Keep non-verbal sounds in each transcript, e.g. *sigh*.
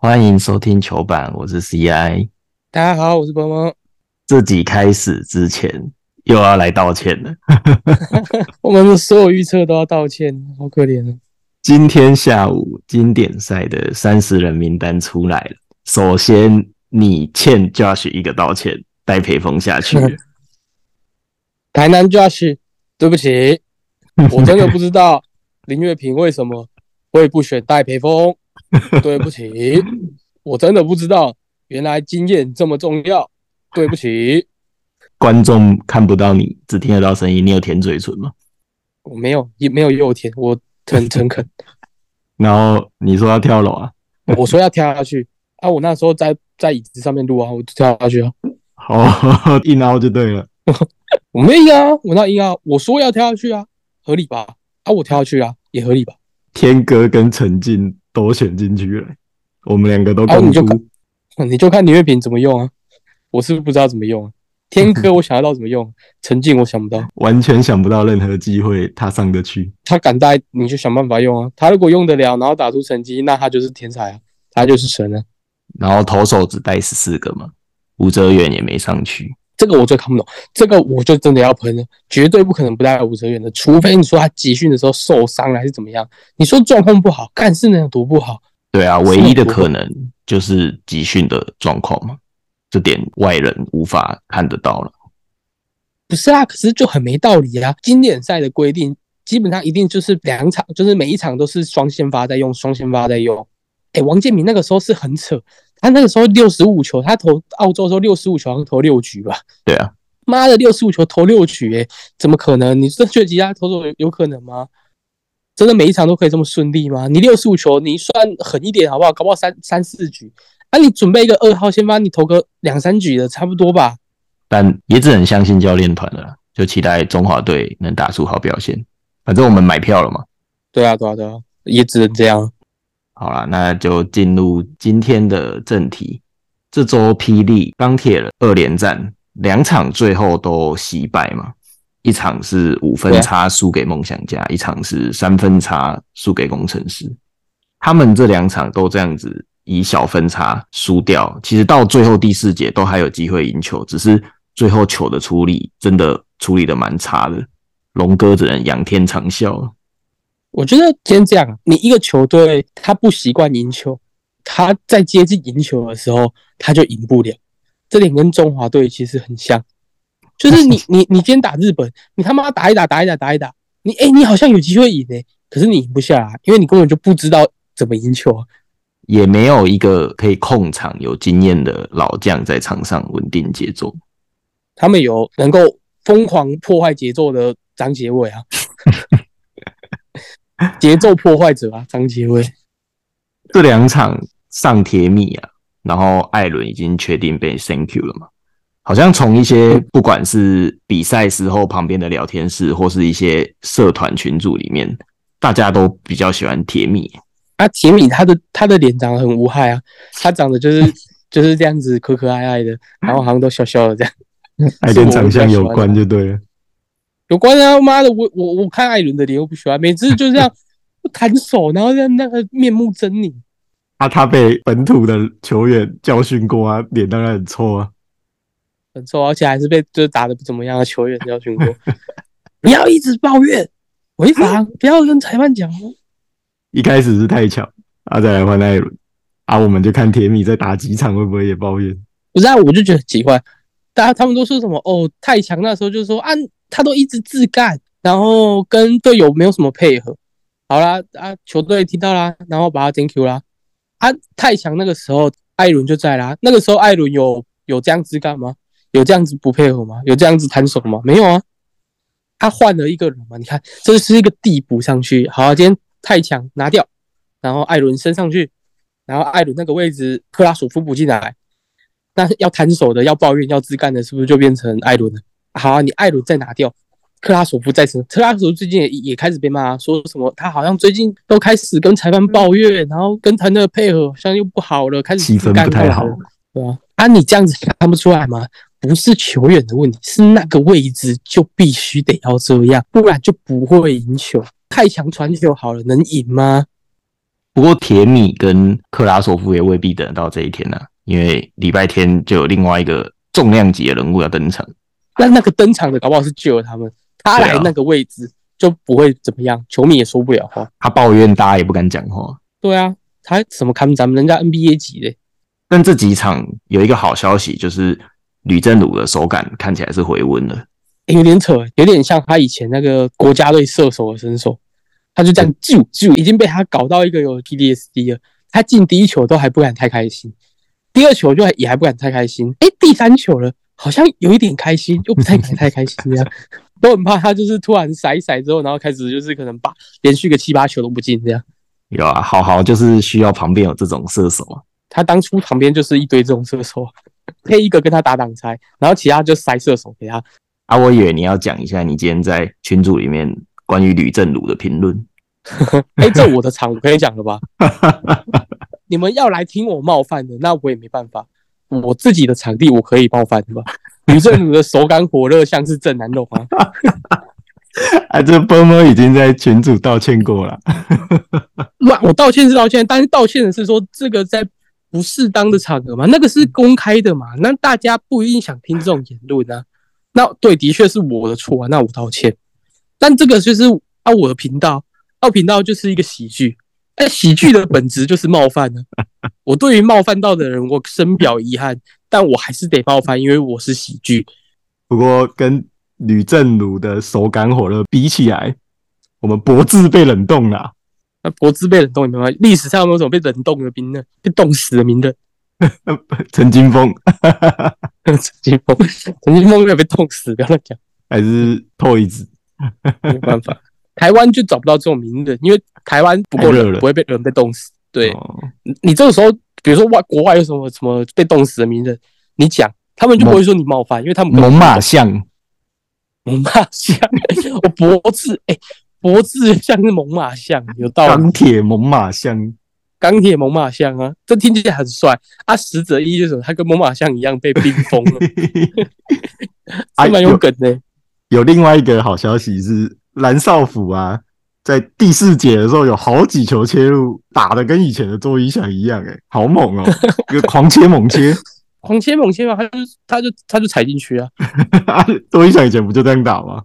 欢迎收听球板，我是 CI。大家好，我是波波。这集开始之前又要来道歉了，*laughs* 我们的所有预测都要道歉，好可怜啊！今天下午经典赛的三十人名单出来了，首先你欠 Josh 一个道歉，带培峰下去。*laughs* 台南 Josh，对不起，*laughs* 我真的不知道林月平为什么会不选戴培峰。*laughs* 对不起，我真的不知道，原来经验这么重要。对不起，观众看不到你，只听得到声音。你有舔嘴唇吗？我没有，也没有又舔，我很 *laughs* 诚恳。然后你说要跳楼啊？我说要跳下去啊！我那时候在在椅子上面录啊，我就跳下去啊。好，*laughs* 硬凹就对了。我没硬啊，我那硬啊，我说要跳下去啊，合理吧？啊，我跳下去啊，也合理吧？天哥跟陈静都选进去了，我们两个都公布，你就看李月平怎么用啊？我是不是不知道怎么用啊？天哥我想得到怎么用，*laughs* 陈静我想不到，完全想不到任何机会他上得去。他敢带，你就想办法用啊。他如果用得了，然后打出成绩，那他就是天才啊，他就是神啊。然后投手只带十四个嘛，吴哲远也没上去，这个我最看不懂。这个我就真的要喷了，绝对不可能不带吴哲远的，除非你说他集训的时候受伤了还是怎么样。你说状况不好，干是能有多不好？对啊，唯一的可能就是集训的状况嘛。这点外人无法看得到了，不是啊？可是就很没道理啊！经典赛的规定基本上一定就是两场，就是每一场都是双先发在用，双先发在用。哎，王建民那个时候是很扯，他那个时候六十五球，他投澳洲时候六十五球，好像投六局吧？对啊，妈的，六十五球投六局，哎，怎么可能？你这觉得其他投手有可能吗？真的每一场都可以这么顺利吗？你六十五球，你算狠一点好不好？搞不好三三四局。那你准备一个二号先发，你投个两三局的差不多吧。但也只能相信教练团了，就期待中华队能打出好表现。反正我们买票了嘛。对啊，对啊，对啊，也只能这样。好了，那就进入今天的正题。这周霹雳钢铁人二连战，两场最后都惜败嘛。一场是五分差输给梦想家，一场是三分差输给工程师。他们这两场都这样子。以小分差输掉，其实到最后第四节都还有机会赢球，只是最后球的处理真的处理的蛮差的。龙哥只能仰天长啸。我觉得先这样，你一个球队他不习惯赢球，他在接近赢球的时候他就赢不了。这点跟中华队其实很像，就是你你你今天打日本，你他妈打一打打一打打一打，你哎你好像有机会赢诶，可是你赢不下来，因为你根本就不知道怎么赢球。也没有一个可以控场、有经验的老将在场上稳定节奏。他们有能够疯狂破坏节奏的张杰伟啊，*laughs* *laughs* 节奏破坏者啊，张杰威。这两场上铁米啊，然后艾伦已经确定被 Thank you 了嘛？好像从一些不管是比赛时候旁边的聊天室，或是一些社团群组里面，大家都比较喜欢铁米。啊，铁米他的他的脸长得很无害啊，他长得就是 *laughs* 就是这样子可可爱爱的，然后好像都笑笑的这样，还跟长相有关就对了，有关啊！妈的，我我我看艾伦的脸我不喜欢，每次就这样 *laughs* 弹手，然后在那个面目狰狞。啊，他被本土的球员教训过啊，脸当然很臭啊，很臭，而且还是被就是打的不怎么样的球员教训过。*laughs* 不要一直抱怨违法，不要跟裁判讲哦。一开始是太强，啊，再来换艾伦，啊，我们就看铁米再打几场会不会也抱怨？不是啊，我就觉得奇怪，大家他们都说什么哦，太强那时候就说啊，他都一直自干，然后跟队友没有什么配合。好啦，啊，球队听到啦，然后把他 thank you 啦。啊，太强那个时候艾伦就在啦，那个时候艾伦有有这样子干吗？有这样子不配合吗？有这样子弹手吗？没有啊，他换了一个人嘛，你看这是一个递补上去。好，今天。太强拿掉，然后艾伦升上去，然后艾伦那个位置克拉索夫补进来，那要摊手的、要抱怨、要自干的，是不是就变成艾伦了？好啊，你艾伦再拿掉，克拉索夫再升，克拉索夫最近也也开始被骂，说什么他好像最近都开始跟裁判抱怨，然后跟团队的配合好像又不好了，开始气氛不太好，对吧？啊，你这样子看不出来吗？不是球员的问题，是那个位置就必须得要这样，不然就不会赢球。太强传球好了，能赢吗？不过铁米跟克拉索夫也未必等得到这一天呢、因为礼拜天就有另外一个重量级的人物要登场。那那个登场的搞不好是救了他们，他来那个位置就不会怎么样，球迷也说不了话。他抱怨，大家也不敢讲话。对啊，他什么看咱们人家 NBA 级的，但这几场有一个好消息，就是吕正儒的手感看起来是回温了。欸有点扯，有点像他以前那个国家队射手的身手，他就这样就就已经被他搞到一个有 PDSD 了。他进第一球都还不敢太开心，第二球就也还不敢太开心，哎、第三球了好像有一点开心，又不太敢太开心这样，*laughs* 都很怕他就是突然甩一甩之后，然后开始就是可能把连续个七八球都不进这样。有啊，好好就是需要旁边有这种射手啊。他当初旁边就是一堆这种射手，配一个跟他打挡拆，然后其他就塞射手给他。啊，我以为你要讲一下你今天在群组里面关于吕正儒的评论。*laughs* 哎、这我的场我可以讲了吧？*laughs* 你们要来听我冒犯的，那我也没办法。我自己的场地我可以冒犯的吧？吕正儒的手感火热，像是正南龙啊！啊，这波波已经在群主道歉过了。*laughs* 那我道歉是道歉，但是道歉的是说这个在不适当的场合嘛，那个是公开的嘛，那大家不一定想听这种言论啊。那对，的确是我的错啊，那我道歉。但这个就是啊，我的频道，啊，我频道就是一个喜剧，哎，喜剧的本质就是冒犯呢。我对于冒犯到的人，我深表遗憾，但我还是得冒犯，因为我是喜剧。不过跟吕正儒的手感火热比起来，我们脖子被冷冻了。那脖子被冷冻也没关系，历史上有没有什么被冷冻的名人，被冻死的名人？*laughs* 陈金峰陈金峰，陈金峰没有被冻死，不要乱讲。还是 Toys？没办法，台湾就找不到这种名人，因为台湾不够热不会被人被冻死。对、哦。你，你这个时候，比如说外国外有什么什么被冻死的名人，你讲，他们就不会说你冒犯，因为他们猛犸象，猛犸象，*laughs* 我脖子哎，脖子像是猛犸象，有道理。钢铁猛犸象，钢铁猛犸象啊，这听起来很帅。啊。实则一就是他跟猛犸象一样被冰封了，啊 *laughs* *laughs* 是蛮有梗的、有另外一个好消息是，蓝少辅啊，在第四节的时候有好几球切入，打的跟以前的周一翔一样、欸，好猛哦、*laughs* 狂切猛切。*laughs* 狂切猛切嘛，他就他就他就踩进去啊。*laughs* 周一翔以前不就这样打吗？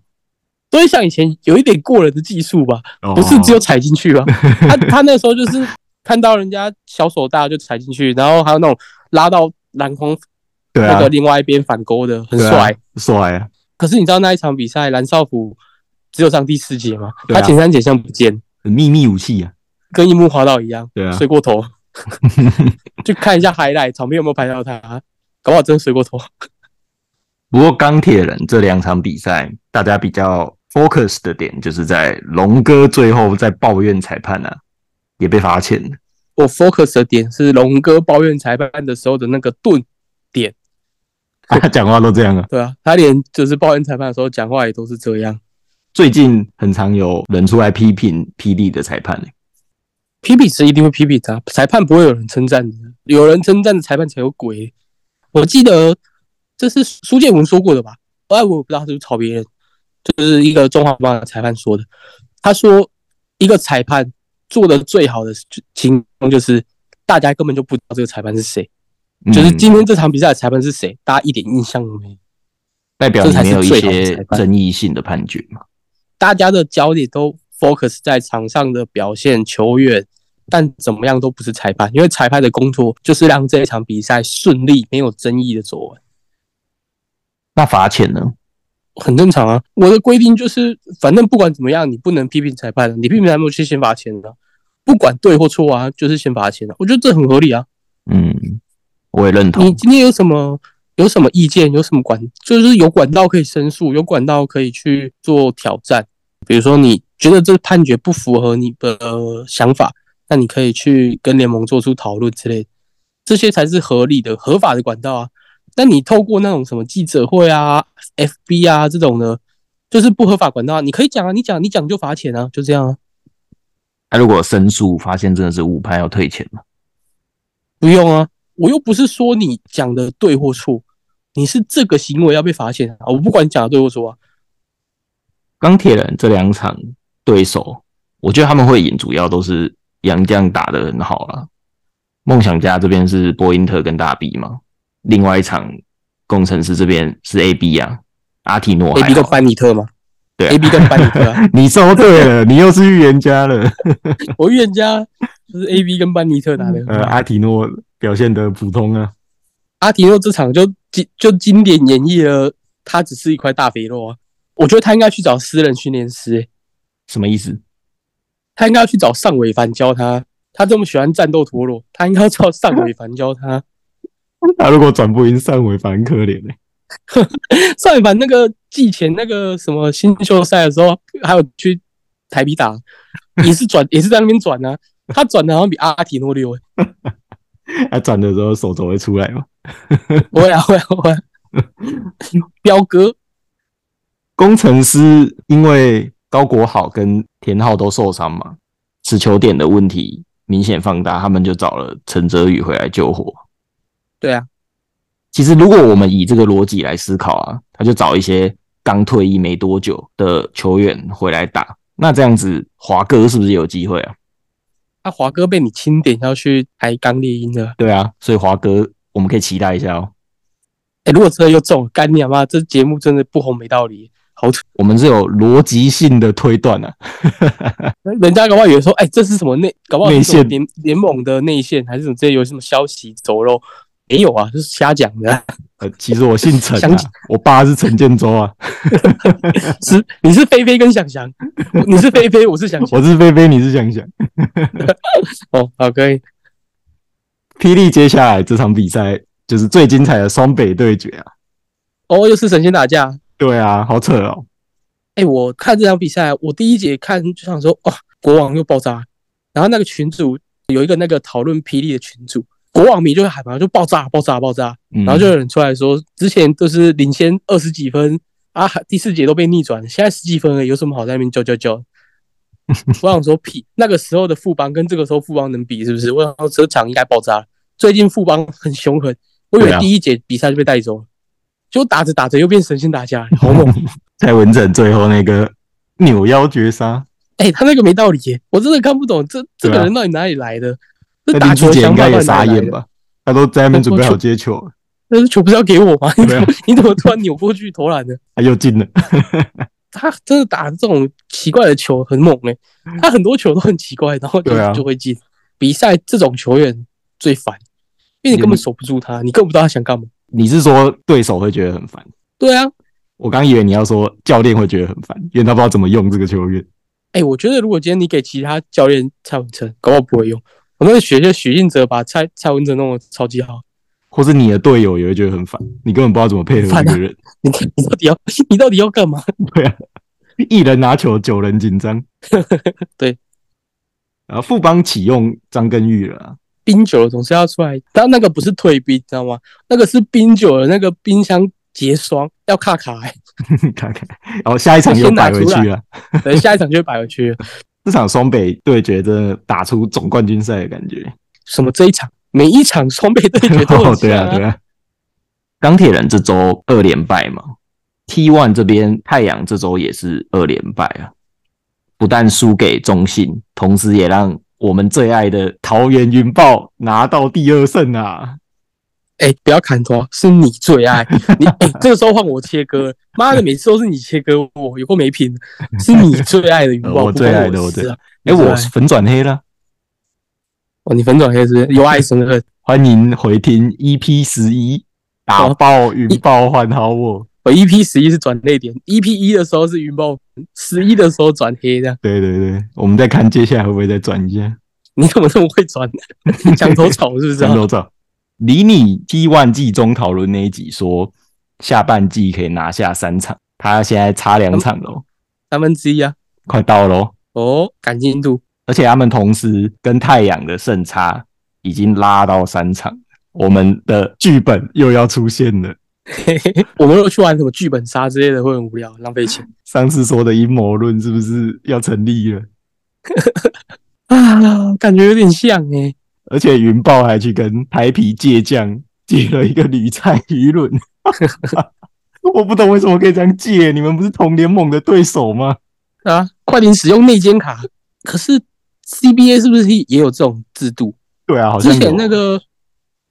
所以像以前有一点过人的技术吧，哦不是只有踩进去吧？他他那时候就是看到人家小手大就踩进去，然后还有那种拉到篮筐那个，另外一边反勾的，很帅。帅啊！可是你知道那一场比赛，蓝少辅只有上第四节吗？啊他前三节像不见，秘密武器啊！跟樱木花道一样，对啊睡过头。*laughs* 去看一下 highlight，场边有没有拍到他？搞不好真睡过头。不过钢铁人这两场比赛，大家比较 focus 的点就是在龙哥最后在抱怨裁判啊，也被罚钱了。我 focus 的点是龙哥抱怨裁判的时候的那个顿点，他 *laughs* 讲话都这样啊。对啊，他连就是抱怨裁判的时候讲话也都是这样。最近很常有人出来批评霹雳的裁判、欸，批评是一定会批评他，裁判不会有人称赞的，有人称赞的裁判才有鬼。我记得这是苏建文说过的吧？哎，我不知道是不是抄别人，就是一个中华棒的裁判说的。他说，一个裁判做的最好的情况就是大家根本就不知道这个裁判是谁，就是嗯今天这场比赛的裁判是谁，大家一点印象都没有。代表你没有一些争议性的判决嘛？大家的焦点都 focus 在场上的表现、球员，但怎么样都不是裁判，因为裁判的工作就是让这一场比赛顺利、没有争议的走完，那罚钱呢？很正常啊。我的规定就是，反正不管怎么样，你不能批评裁判，你批评裁判就先罚钱的，不管对或错啊，就是先罚钱的。我觉得这很合理啊。嗯，我也认同你。今天有什么有什么意见，有什么管，就是有管道可以申诉，有管道可以去做挑战。比如说你觉得这个判决不符合你的、呃想法，那你可以去跟联盟做出讨论之类的，这些才是合理的、合法的管道啊。但你透过那种什么记者会啊、FB 啊这种的，就是不合法管道啊。你可以讲啊，你讲你讲就罚钱啊，就这样啊，那、如果申诉发现真的是误判，要退钱吗？不用啊。我又不是说你讲的对或错，你是这个行为要被罚钱啊。我不管你讲的对或错啊。钢铁人这两场对手，我觉得他们会赢，主要都是杨将打得很好啊。梦想家这边是波因特跟大 B 嘛，另外一场工程师这边是 AB 啊，阿提诺 A B 跟班尼特吗？对、啊、，A B 跟班尼特啊，*laughs* 你说对了，你又是预言家了。*laughs* 我预言家就是 A B 跟班尼特打的。呃，阿提诺表现的普通啊，阿提诺这场就经就经典演绎了，他只是一块大肥肉啊。我觉得他应该去找私人训练师、欸，什么意思？他应该要去找尚伟凡教他。他这么喜欢战斗陀螺，他应该要找尚伟凡教他。*laughs* 他如果转不赢尚伟凡，可怜哎、*laughs* 尚伟凡那个季前那个什么新秀赛的时候，还有去台比打，*laughs* 也是转，也是在那边转啊。他转的好像比阿提诺溜、欸，他转的时候手肘会出来吗？会啊会啊会啊！彪哥，工程师因为高国豪跟田浩都受伤嘛，持球点的问题明显放大，他们就找了陈泽宇回来救火。对啊，其实如果我们以这个逻辑来思考啊，他就找一些刚退役没多久的球员回来打，那这样子华哥是不是有机会啊？啊华哥被你钦点要去抬钢猎鹰了。对啊，所以华哥我们可以期待一下哦。哎、如果真的又中了，干你妈！这节目真的不红没道理，好扯。我们是有逻辑性的推断啊，*laughs* 人家搞不好以为说，哎、这是什么内，搞不好是内线联联盟的内线，还是什么之类有什么消息走漏？没有啊，就是瞎讲的啊。*laughs* 呃，其实我姓陈啊，我爸是陈建州啊，*laughs* 是你是菲菲跟想想，你是菲菲，我是想想。我是菲菲，你是想想。哦，好，可以。霹雳接下来这场比赛就是最精彩的双北对决啊！哦，又是神仙打架。对啊，好扯哦。哎、我看这场比赛，我第一节看就想说，哇，国王又爆炸。然后那个群主有一个那个讨论霹雳的群主，国王迷就会喊嘛，就爆炸，爆炸，爆炸。嗯然后就有人出来说，之前都是领先二十几分啊，第四节都被逆转，现在十几分了，有什么好在那边叫叫叫？*laughs* 我想说屁，那个时候的富邦跟这个时候富邦能比是不是？我想说这场应该爆炸。最近富邦很凶狠，我以为第一节比赛就被带走了，结果打着打着又变神仙打架，*laughs* 好猛！蔡文正最后那个扭腰绝杀，哎、他那个没道理耶，我真的看不懂这这个人到底哪里来的？这那打球应该也？傻眼吧？他都在那边准备好接球了，那球不是要给我吗？你怎么你怎么突然扭过去投篮呢？他又进了。*laughs* 他真的打这种奇怪的球很猛哎、他很多球都很奇怪，然后就、就会进。比赛这种球员最烦，因为你根本守不住他，你根本不知道他想干嘛。你是说对手会觉得很烦？对啊，我刚以为你要说教练会觉得很烦，因为他不知道怎么用这个球员。哎、我觉得如果今天你给其他教练蔡文成，搞不好不会用。我那个学学许晋哲把蔡蔡文成弄得超级好，或是你的队友也会觉得很烦，你根本不知道怎么配合烦啊这个人。你 *laughs* 你到底要你到底要干嘛？对啊，一人拿球，九人紧张。*laughs* 对，然后富邦启用张根玉了啊，冰酒总是要出来，但那个不是退冰，知道吗？那个是冰酒的那个冰箱结霜，要卡卡、欸，*laughs* 看看，然后下一场又摆回去了。等下一场就会摆回去了。这场双北对决真的打出总冠军赛的感觉。什么这一场，每一场双北对决都 *laughs* 对啊，对啊。钢铁人这周二连败嘛，T One 这边太阳这周也是二连败啊，不但输给中信，同时也让我们最爱的桃园云豹拿到第二胜啊！哎、不要砍头，是你最爱 *laughs* 你。哎、这个时候换我切割了，妈的，每次都是你切割我，有过没品。是你最爱的云豹，*laughs* 我最爱的。我最哎、我粉转黑了，哦，你粉转黑是不是由爱生恨。*laughs* 欢迎回听 EP 十一，打哦爆云豹换好我。我 EP 十一是转泪点，EP 一的时候是云豹，十一的时候转黑这样。对对对，我们再看接下来会不会再转一下。*laughs* 你怎么这么会转？墙头草是不是啊？真都照。离你 T one 季中讨论那一集说，下半季可以拿下三场，他现在差两场喽，三分之一啊。快到喽。哦，赶进度。而且他们同时跟太阳的胜差已经拉到三场，我们的剧本又要出现了。嘿嘿嘿我们如果去玩什么剧本杀之类的，会很无聊，浪费钱 *laughs* 上次说的阴谋论是不是要成立了？*laughs* 啊，感觉有点像哎、而且云豹还去跟台皮借将借了一个铝菜舆论，*laughs* 我不懂为什么可以这样借，你们不是同联盟的对手吗？啊，快点使用内奸卡。可是 CBA 是不是也有这种制度？对啊，好像之前那个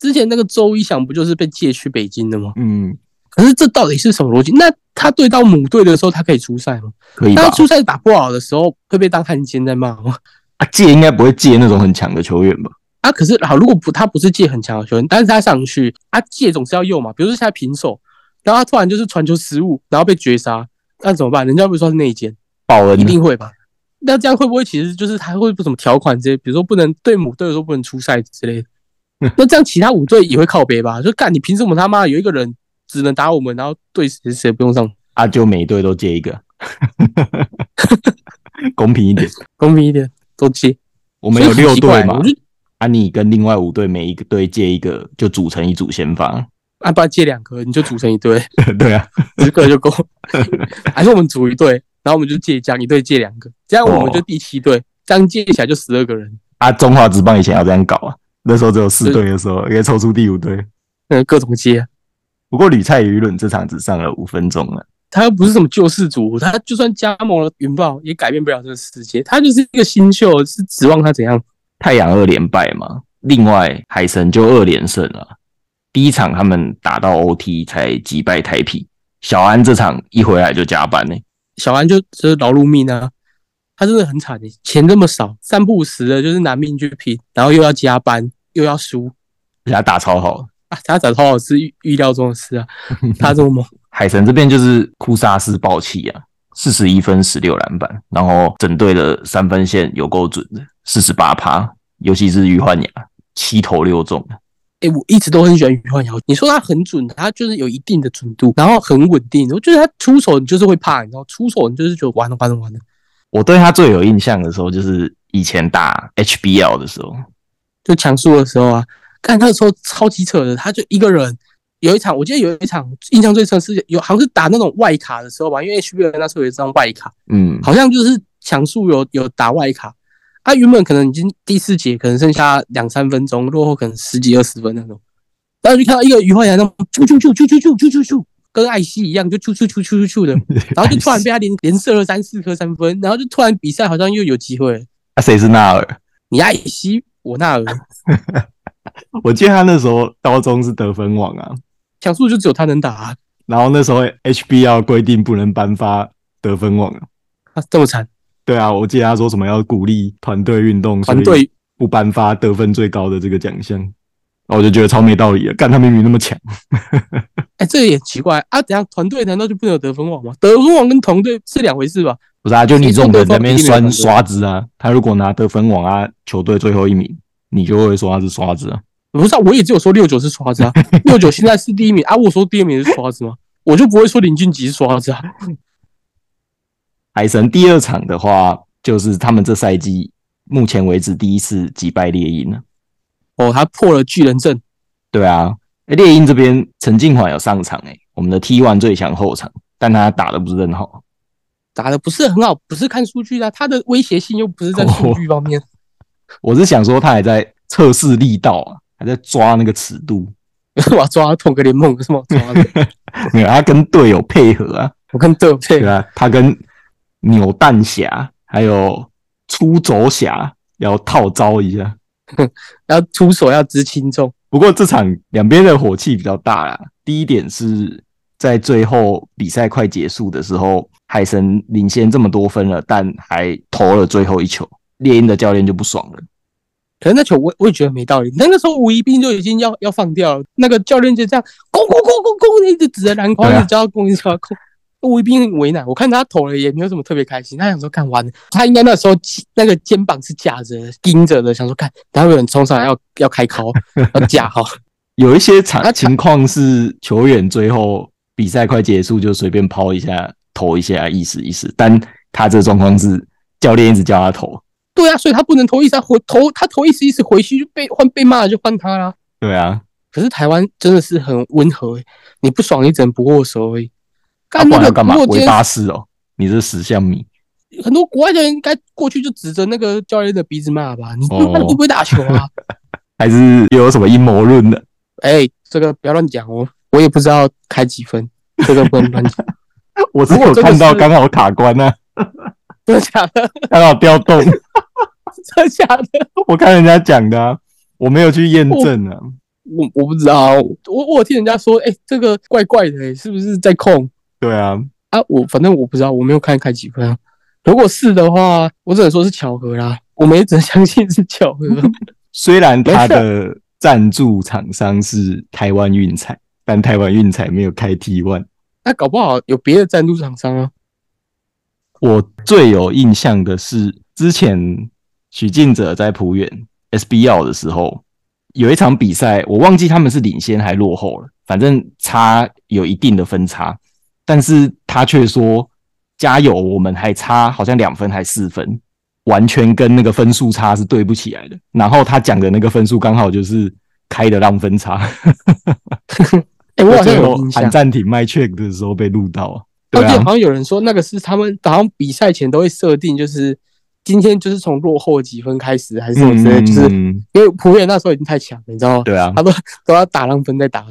之前那个周一翔不就是被借去北京的吗？嗯，可是这到底是什么逻辑？那他对到母队的时候，他可以出赛吗？可以他？出赛打不好的时候，会被当汉奸在骂吗？啊，借应该不会借那种很强的球员吧？啊，可是好，如果不他不是借很强的球员，但是他上去，啊借总是要用嘛。比如说现在平手，然后他突然就是传球失误，然后被绝杀，那怎么办？人家会不会说是内奸？报恩一定会吧？那这样会不会其实就是他会不怎么条款这些，比如说不能对母队的时候不能出赛之类的？*laughs* 那这样其他五队也会靠背吧？就干你凭什么他妈有一个人只能打我们，然后对谁谁不用上？啊，就每队都借一个，*laughs* 公平一点。公平一点，都借。我们有六队嘛啊，你跟另外五队每一个队借一个，就组成一组先发。啊，不然借两个，你就组成一队，*laughs* 对啊，一个就够。还是我们组一队，然后我们就借这样一队借两个，这样我们就第七队，这样借起来就十二个人，啊，中华职棒以前要这样搞啊，那时候只有四队的时候，也抽出第五队。嗯，各种接。不过吕蔡舆论这场只上了五分钟了，他又不是什么救世主，他就算加盟了云豹，也改变不了这个世界。他就是一个新秀，是指望他怎样？太阳二连败嘛，另外海神就二连胜了。第一场他们打到 OT 才击败台啤，小安这场一回来就加班呢、小安就就是劳碌命啊，他真的很惨的，钱这么少，三不五时的就是拿命去拼，然后又要加班，又要输而且他打超好。啊！他打超好是预预料中的事啊，*laughs* 他这么猛，海神这边就是库萨斯暴气啊，四十一分十六篮板，然后整队的三分线有够准的，四十八趴，尤其是于焕雅七投六中，哎、我一直都很喜欢于焕尧。你说他很准，他就是有一定的准度，然后很稳定。我觉得他出手你就是会怕，你知道，出手你就是觉得完了完了完了，我对他最有印象的时候就是以前打 HBL 的时候，就强速的时候啊，看那个时候超级扯的，他就一个人。有一场，我记得有一场印象最深是有好像是打那种外卡的时候吧，因为 HBL 那时候有一张外卡，嗯，好像就是强速有有打外卡，啊，原本可能已经第四节可能剩下两三分钟，落后可能十几二十分那种，然后就看到一个余焕阳那种啾啾啾啾啾啾啾啾啾，跟艾希一样就出出出出出出的，*laughs* 然后就突然被他连连射了三四颗三分，然后就突然比赛好像又有机会。那，啊谁是纳尔？你艾希我纳尔，*laughs* 我记得他那时候高中是得分王啊，强速就只有他能打、啊，然后那时候 HBL 规定不能颁发得分王啊。啊这么惨，对啊，我记得他说什么要鼓励团队运动，团队。不颁发得分最高的这个奖项，我就觉得超没道理了。干他明明那么强，*laughs* 哎、这也奇怪啊，怎样团队难道就不能有得分王吗？得分王跟团队是两回事吧？不是啊？就你这种人在那边酸谁说得分一定没有刷子啊，他如果拿得分王啊，球队最后一名，你就会说他是刷子啊。不是、啊，我也只有说六九是刷子啊，六九现在是第一名啊，我说第二名是刷子吗？我就不会说林俊杰是刷子啊。海神第二场的话，就是他们这赛季目前为止第一次击败猎鹰了。哦，他破了巨人阵，对啊，诶猎鹰这边陈敬缓有上场诶、我们的 T one 最强后场，但他打的不是很好。打的不是很好，不是看数据啊，他的威胁性又不是在数据方面。我 *laughs* 是想说他还在测试力道啊，还在抓那个尺度。*laughs* 我要抓同个联盟有什么好抓的？*laughs* 没有，他跟队友配合啊，我跟队友配合啊，他跟扭蛋侠还有出走侠要套招一下。*laughs* 要出手要知轻重。不过这场两边的火气比较大啦。第一点是在最后比赛快结束的时候，海神领先这么多分了，但还投了最后一球，猎鹰的教练就不爽了。可是那球我我也觉得没道理，那个时候吴一斌就已经要要放掉了，那个教练就这样攻攻攻攻攻，一直指着篮筐，一直叫他攻，一直叫他攻。吴一斌很为难，我看他投了也没有什么特别开心，他想说干完了，他应该那时候那个肩膀是架着盯着的，想说看，待会有人冲上来要要开敲，要 *laughs* 架好。有一些场他情况是球员最后比赛快结束就随便抛一下、投一下，意思意思。但他这状况是教练一直叫他投，对啊，所以他不能投一次，他回投他投一时一时回去就被换被骂了就换他啦。对啊，可是台湾真的是很温和、欸，你不爽你只能不握手而已。他干那个干嘛？维如果今天巴士哦，你是十项迷，很多国外的人应该过去就指着那个教练的鼻子骂吧？你哦那你会不会打球啊？*laughs* 还是有什么阴谋论的？哎、这个不要乱讲哦，我也不知道开几分，这个不能乱讲，*laughs* 我是有看到是刚好卡关啊，*laughs* 真的假的？刚好调动。真的假的？我看人家讲的啊，我没有去验证啊。我我不知道，我我听人家说，哎、这个怪怪的、欸，是不是在控对啊，啊？我反正我不知道，我没有看开几分啊。如果是的话，我只能说是巧合啦，我们也只能相信是巧合。*laughs* 虽然他的赞助厂商是台湾运彩，但台湾运彩没有开 T One。那搞不好有别的赞助厂商啊。我最有印象的是之前许晋哲在浦远 SBL 的时候，有一场比赛，我忘记他们是领先还落后了，反正差有一定的分差，但是他却说加油，我们还差好像两分还四分，完全跟那个分数差是对不起来的。然后他讲的那个分数刚好就是开的让分差，*laughs* 哎、我好像有印象按，暂停卖 check 的时候被录到啊。对啊，好像有人说那个是他们好像比赛前都会设定，就是今天就是从落后几分开始，还是什么之类，就是嗯因为普远那时候已经太强了，你知道吗？对啊他，都都要打让分再打。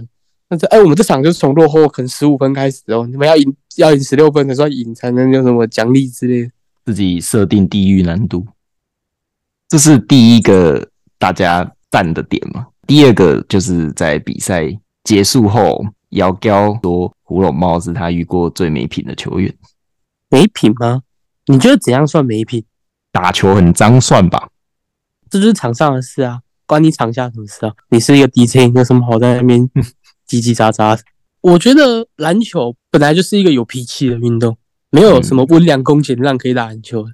但是哎、我们这场就是从落后可能十五分开始哦，你们要赢要赢十六分的时候赢才能有什么奖励之类的。自己设定地狱难度，这是第一个大家赞的点嘛。第二个就是在比赛结束后，姚彪说胡龙茂是他遇过最没品的球员，没品吗？你觉得怎样算没品？打球很脏算吧？这就是场上的事啊，关你场下什么事啊？你是一个 DJ，你有什么好在那边叽叽喳喳？我觉得篮球本来就是一个有脾气的运动，没有什么温良恭俭让可以打篮球的。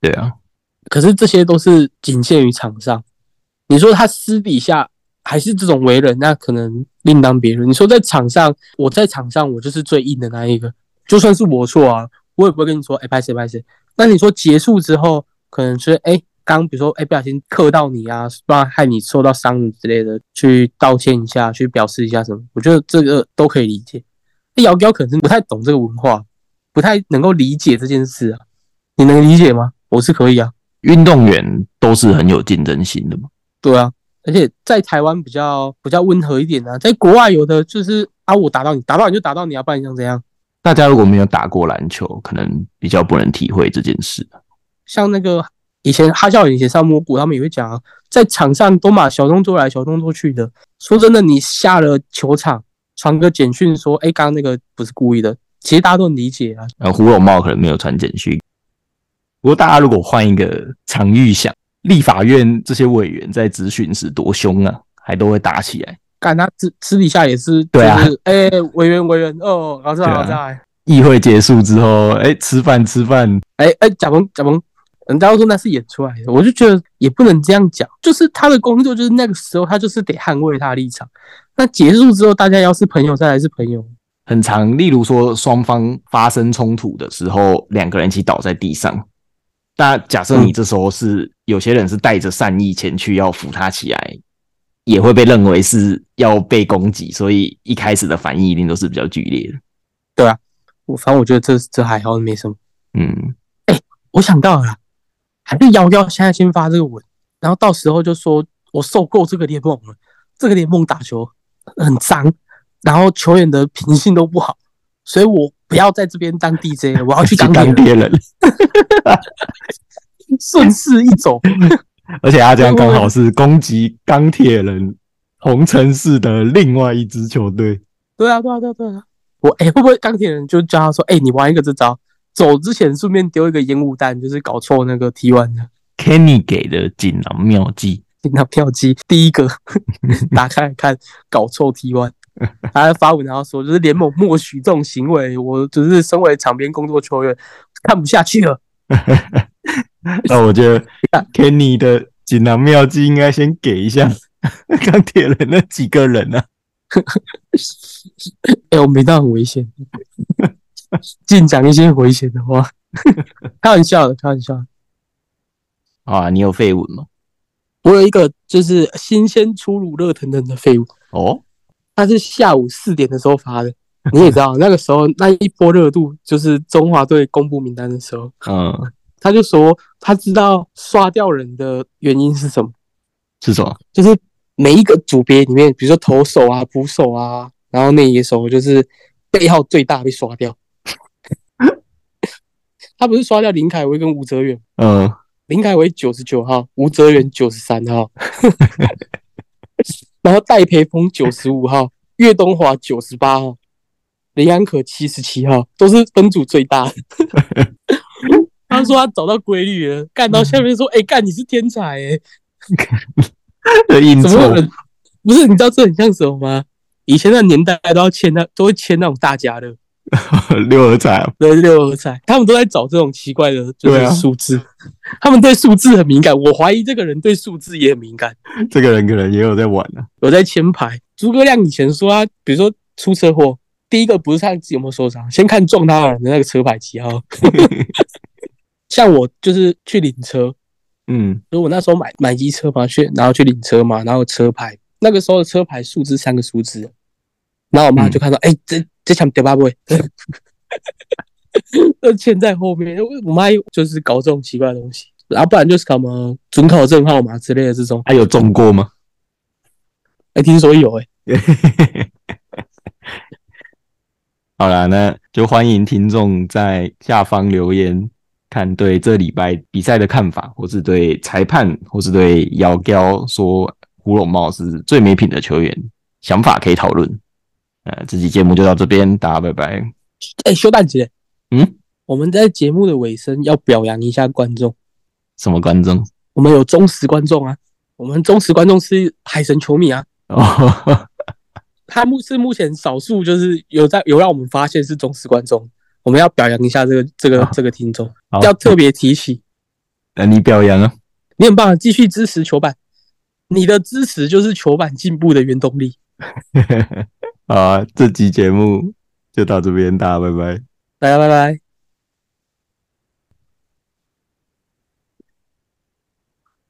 对啊，可是这些都是仅限于场上。你说他私底下还是这种为人，那可能另当别论。你说在场上，我在场上我就是最硬的那一个，就算是我错啊，我也不会跟你说，哎、拍谁拍谁。那你说结束之后，可能是哎，刚、比如说哎、不小心磕到你啊，不然害你受到伤之类的，去道歉一下，去表示一下什么，我觉得这个都可以理解。那姚彪可能是不太懂这个文化，不太能够理解这件事啊。你能理解吗？我是可以啊。运动员都是很有竞争心的嘛。对啊，而且在台湾比较比较温和一点啊，在国外有的就是啊，我打到你，打到你就打到你啊，不然你想怎样？大家如果没有打过篮球，可能比较不能体会这件事。像那个以前哈笑以前上摸骨，他们也会讲啊，在场上都嘛小动作来小动作去的。说真的，你下了球场传个简讯说，哎，刚刚那个不是故意的，其实大家都能理解啊。呃，胡龙茂可能没有传简讯。不过大家如果换一个场域想，立法院这些委员在质询时多凶啊，还都会打起来。干他私私底下也是，对啊就是，哎，委员委员，哦，好在好在，议会结束之后，哎、吃饭吃饭，哎哎，贾鹏贾鹏，人家都说那是演出来的，我就觉得也不能这样讲，就是他的工作就是那个时候他就是得捍卫他的立场。那结束之后，大家要是朋友再来是朋友，很长。例如说，双方发生冲突的时候，两个人一起倒在地上。那假设你这时候是、有些人是带着善意前去要扶他起来，也会被认为是要被攻击，所以一开始的反应一定都是比较剧烈的。我反正我觉得这这还好，没什么。嗯，哎我想到了啦，还是幺幺现在先发这个文，然后到时候就说我受够这个联盟了，这个联盟打球很脏，然后球员的品性都不好，所以我不要在这边当 DJ 了，我要去当钢钢铁人，顺势一走。*laughs* 而且他这样刚好是攻击钢铁人红城市的另外一支球队。对啊，对啊，对啊，对啊。我哎、会不会钢铁人就叫他说，哎、你玩一个这招，走之前顺便丢一个烟雾弹，就是搞错那个 T one 的 Kenny 给的锦囊妙计，那票机，第一个 *laughs* 打开来看，搞错 T one。他还发文然后说，就是联盟默许这种行为，我只是身为场边工作球员看不下去了。*laughs* 那我觉得 Kenny 的锦囊妙计应该先给一下 *laughs* 钢铁人那几个人啊。哎、我没到很危险，*laughs* 尽讲一些危险的话，*laughs* 开玩笑的，开玩笑的。啊，你有绯闻吗？我有一个就是新鲜出炉、热腾腾的废物，哦，他是下午四点的时候发的。你也知道，*laughs* 那个时候那一波热度就是中华队公布名单的时候，嗯，他就说他知道刷掉人的原因是什么，是什么？就是每一个组别里面，比如说投手啊、捕手啊，然后内野手就是背号最大被刷掉。他不是刷掉林凯威跟吴哲远，嗯，林凯威九十九号，吴哲远九十三号，*laughs* 然后戴培峰九十五号，岳东华九十八号，林安可七十七号，都是分组最大的。*laughs* 他说他找到规律了，干到下面说，哎、干你是天才 *laughs* 哎、怎么有人不是？你知道这很像什么吗？以前的年代都要签那，都会签那种大家乐，*laughs* 六合彩啊，对六合彩，他们都在找这种奇怪的，数字。他们对数字很敏感，我怀疑这个人对数字也很敏感。这个人可能也有在玩啊。有在签牌。诸葛亮以前说啊，比如说出车祸，第一个不是看自己有没有受伤，先看撞他的人的那个车牌几号。*laughs* 像我就是去领车，嗯，所以我那时候买买机车嘛，去然后去领车嘛，然后车牌那个时候的车牌数字三个数字，然后我妈就看到，哎、这这抢掉八位，都欠在后面。我妈就是搞这种奇怪的东西，然后不然就是搞什么准考证号码之类的这种。还有中过吗？哎、听说有哎、*laughs* 好了，那就欢迎听众在下方留言，看对这礼拜比赛的看法，或是对裁判，或是对姚彪说胡龙茂是最没品的球员，想法可以讨论。呃，这期节目就到这边，大家拜拜。哎、修蛋姐，嗯，我们在节目的尾声要表扬一下观众，什么观众？我们有忠实观众啊，我们忠实观众是海神球迷啊，哦，*laughs* 他目是目前少数就是有在有让我们发现是忠实观众，我们要表扬一下这个这个好这个听众，要特别提起，那你表扬啊。你很棒，继续支持球板，你的支持就是球板进步的原动力。*laughs* 好啊，这集节目就到这边，大家拜拜。大家拜拜。